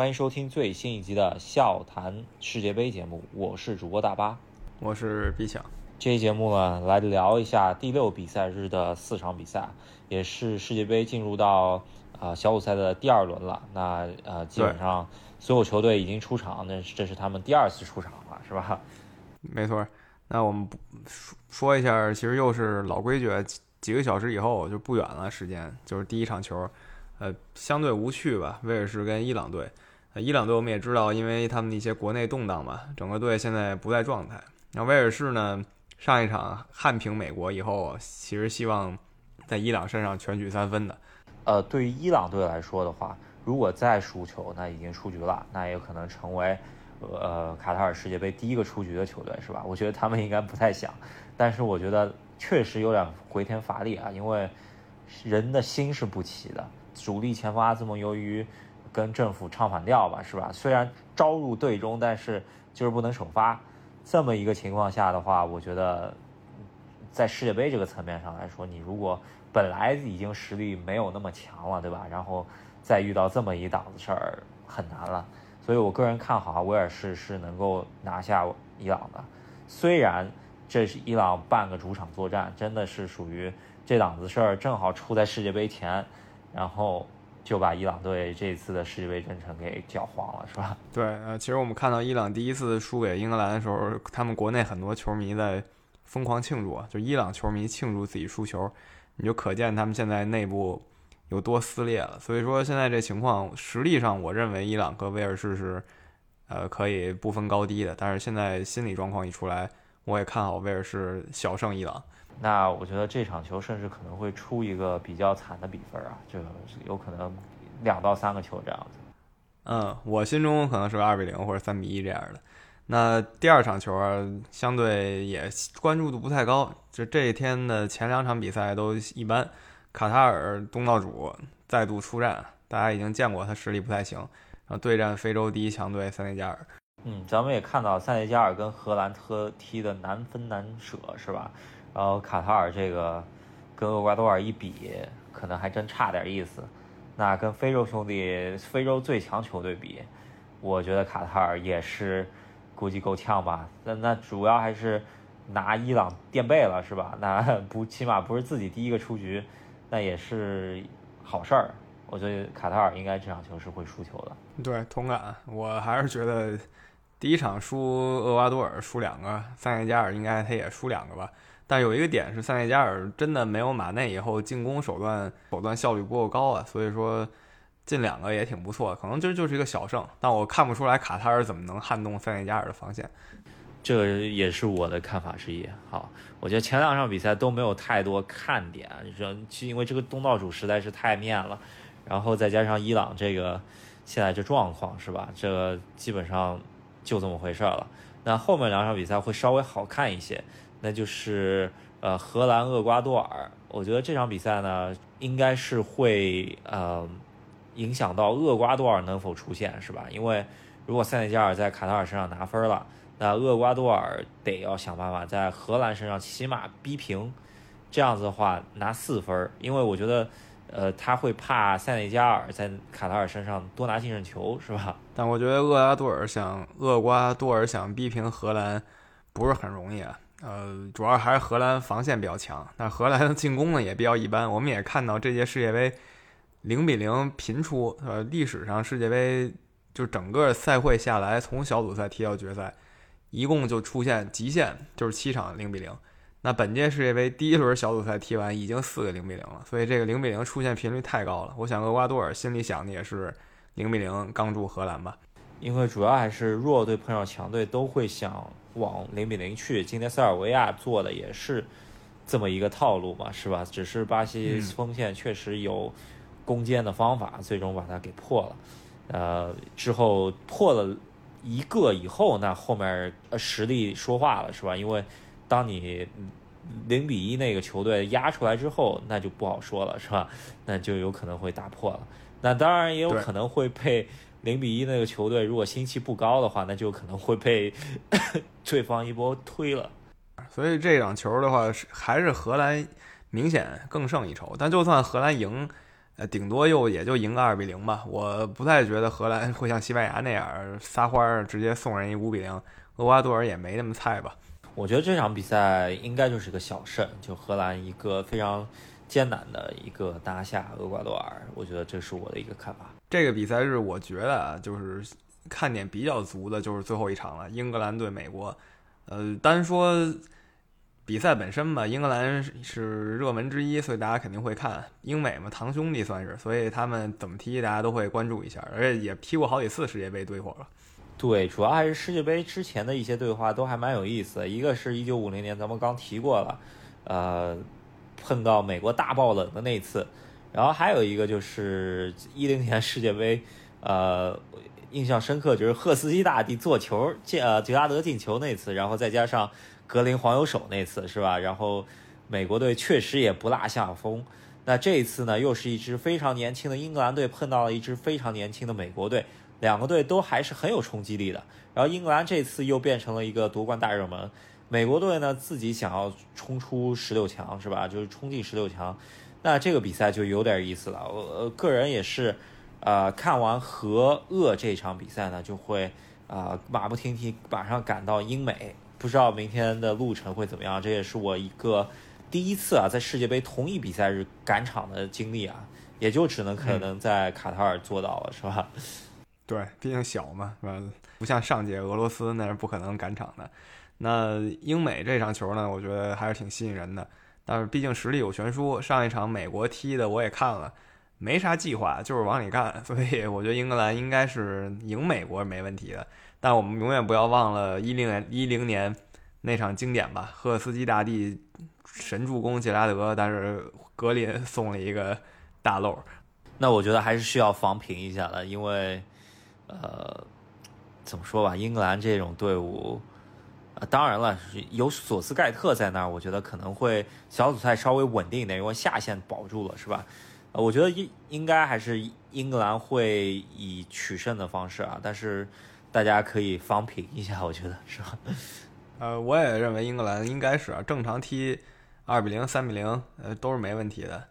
欢迎收听最新一集的笑谈世界杯节目，我是主播大巴，我是毕强。这期节目呢，来聊一下第六比赛日的四场比赛，也是世界杯进入到啊小组赛的第二轮了。那呃，基本上所有球队已经出场，那这是他们第二次出场了，是吧？没错。那我们说说一下，其实又是老规矩，几个小时以后就不远了，时间就是第一场球，呃，相对无趣吧，威尔士跟伊朗队。伊朗队我们也知道，因为他们一些国内动荡嘛，整个队现在不在状态。那威尔士呢？上一场悍平美国以后，其实希望在伊朗身上全取三分的。呃，对于伊朗队来说的话，如果再输球，那已经出局了，那也可能成为呃卡塔尔世界杯第一个出局的球队，是吧？我觉得他们应该不太想，但是我觉得确实有点回天乏力啊，因为人的心是不齐的。主力前锋阿兹蒙由于跟政府唱反调吧，是吧？虽然招入队中，但是就是不能首发。这么一个情况下的话，我觉得，在世界杯这个层面上来说，你如果本来已经实力没有那么强了，对吧？然后再遇到这么一档子事儿，很难了。所以我个人看好威尔士是能够拿下伊朗的。虽然这是伊朗半个主场作战，真的是属于这档子事儿正好出在世界杯前，然后。就把伊朗队这次的世界杯征程给搅黄了，是吧？对，呃，其实我们看到伊朗第一次输给英格兰的时候，他们国内很多球迷在疯狂庆祝，就伊朗球迷庆祝自己输球，你就可见他们现在内部有多撕裂了。所以说现在这情况，实力上我认为伊朗和威尔士是，呃，可以不分高低的。但是现在心理状况一出来，我也看好威尔士小胜伊朗。那我觉得这场球甚至可能会出一个比较惨的比分啊，就有可能两到三个球这样子。嗯，我心中可能是个二比零或者三比一这样的。那第二场球啊，相对也关注度不太高，就这一天的前两场比赛都一般。卡塔尔东道主再度出战，大家已经见过他实力不太行，然后对战非洲第一强队塞内加尔。嗯，咱们也看到塞内加尔跟荷兰特踢的难分难舍，是吧？然后卡塔尔这个跟厄瓜多尔一比，可能还真差点意思。那跟非洲兄弟、非洲最强球队比，我觉得卡塔尔也是估计够呛吧。那那主要还是拿伊朗垫背了，是吧？那不起码不是自己第一个出局，那也是好事儿。我觉得卡塔尔应该这场球是会输球的。对，同感。我还是觉得第一场输厄瓜多尔输两个，塞内加尔应该他也输两个吧。但有一个点是，塞内加尔真的没有马内以后进攻手段手段效率不够高啊，所以说进两个也挺不错，可能这就是一个小胜。但我看不出来卡塔尔怎么能撼动塞内加尔的防线，这也是我的看法之一。好，我觉得前两场比赛都没有太多看点，就因为这个东道主实在是太面了，然后再加上伊朗这个现在这状况是吧？这基本上就这么回事了。那后面两场比赛会稍微好看一些。那就是呃荷兰厄瓜多尔，我觉得这场比赛呢应该是会呃影响到厄瓜多尔能否出线是吧？因为如果塞内加尔在卡塔尔身上拿分了，那厄瓜多尔得要想办法在荷兰身上起码逼平，这样子的话拿四分，因为我觉得呃他会怕塞内加尔在卡塔尔身上多拿净胜球是吧？但我觉得厄瓜多尔想厄瓜多尔想逼平荷兰不是很容易啊。呃，主要还是荷兰防线比较强，但荷兰的进攻呢也比较一般。我们也看到这届世界杯零比零频出，呃，历史上世界杯就整个赛会下来，从小组赛踢到决赛，一共就出现极限就是七场零比零。那本届世界杯第一轮小组赛踢完，已经四个零比零了，所以这个零比零出现频率太高了。我想厄瓜多尔心里想的也是零比零刚住荷兰吧，因为主要还是弱队碰上强队都会想。往零比零去，今天塞尔维亚做的也是这么一个套路嘛，是吧？只是巴西锋线确实有攻坚的方法，最终把它给破了。呃，之后破了一个以后，那后面实力说话了，是吧？因为当你零比一那个球队压出来之后，那就不好说了，是吧？那就有可能会打破了。那当然也有可能会被。零比一那个球队，如果心气不高的话，那就可能会被 对方一波推了。所以这场球的话，是还是荷兰明显更胜一筹。但就算荷兰赢，呃，顶多又也就赢个二比零吧。我不太觉得荷兰会像西班牙那样撒欢儿，直接送人一五比零。厄瓜多尔也没那么菜吧？我觉得这场比赛应该就是个小胜，就荷兰一个非常艰难的一个拿下厄瓜多尔。我觉得这是我的一个看法。这个比赛日，我觉得啊，就是看点比较足的，就是最后一场了，英格兰对美国。呃，单说比赛本身吧，英格兰是热门之一，所以大家肯定会看。英美嘛，堂兄弟算是，所以他们怎么踢，大家都会关注一下。而且也踢过好几次世界杯对火了。对，主要还是世界杯之前的一些对话都还蛮有意思。一个是一九五零年，咱们刚提过了，呃，碰到美国大爆冷的那次。然后还有一个就是一零年 世界杯，呃，印象深刻就是赫斯基大帝做球进呃杰拉德进球那次，然后再加上格林黄油手那次是吧？然后美国队确实也不落下风。那这一次呢，又是一支非常年轻的英格兰队碰到了一支非常年轻的美国队，两个队都还是很有冲击力的。然后英格兰这次又变成了一个夺冠大热门，美国队呢自己想要冲出十六强是吧？就是冲进十六强。那这个比赛就有点意思了，我个人也是，呃，看完和鄂这场比赛呢，就会啊马不停蹄马上赶到英美，不知道明天的路程会怎么样。这也是我一个第一次啊，在世界杯同一比赛日赶场的经历啊，也就只能可能在卡塔尔做到了，是吧？对，毕竟小嘛，是吧？不像上届俄罗斯那是不可能赶场的。那英美这场球呢，我觉得还是挺吸引人的。但是毕竟实力有悬殊，上一场美国踢的我也看了，没啥计划，就是往里干，所以我觉得英格兰应该是赢美国没问题的。但我们永远不要忘了一零年一零年那场经典吧，赫斯基大帝神助攻杰拉德，但是格林送了一个大漏。那我觉得还是需要防平一下的，因为呃，怎么说吧，英格兰这种队伍。当然了，有索斯盖特在那儿，我觉得可能会小组赛稍微稳定一点，因为下线保住了，是吧？呃，我觉得应应该还是英格兰会以取胜的方式啊，但是大家可以防平一下，我觉得是吧？呃，我也认为英格兰应该是啊，正常踢二比零、三比零，呃，都是没问题的。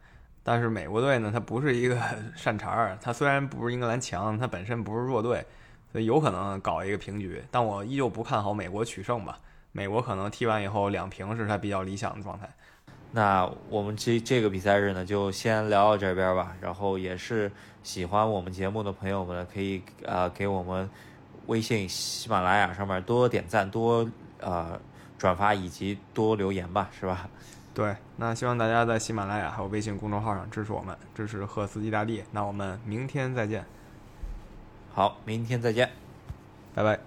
但是美国队呢，它不是一个 善茬儿，它虽然不是英格兰强，它本身不是弱队。所以有可能搞一个平局，但我依旧不看好美国取胜吧。美国可能踢完以后两平是他比较理想的状态。那我们这这个比赛日呢，就先聊到这边吧。然后也是喜欢我们节目的朋友们，可以呃给我们微信、喜马拉雅上面多点赞、多呃转发以及多留言吧，是吧？对，那希望大家在喜马拉雅还有微信公众号上支持我们，支持赫斯基大帝。那我们明天再见。好，明天再见，拜拜。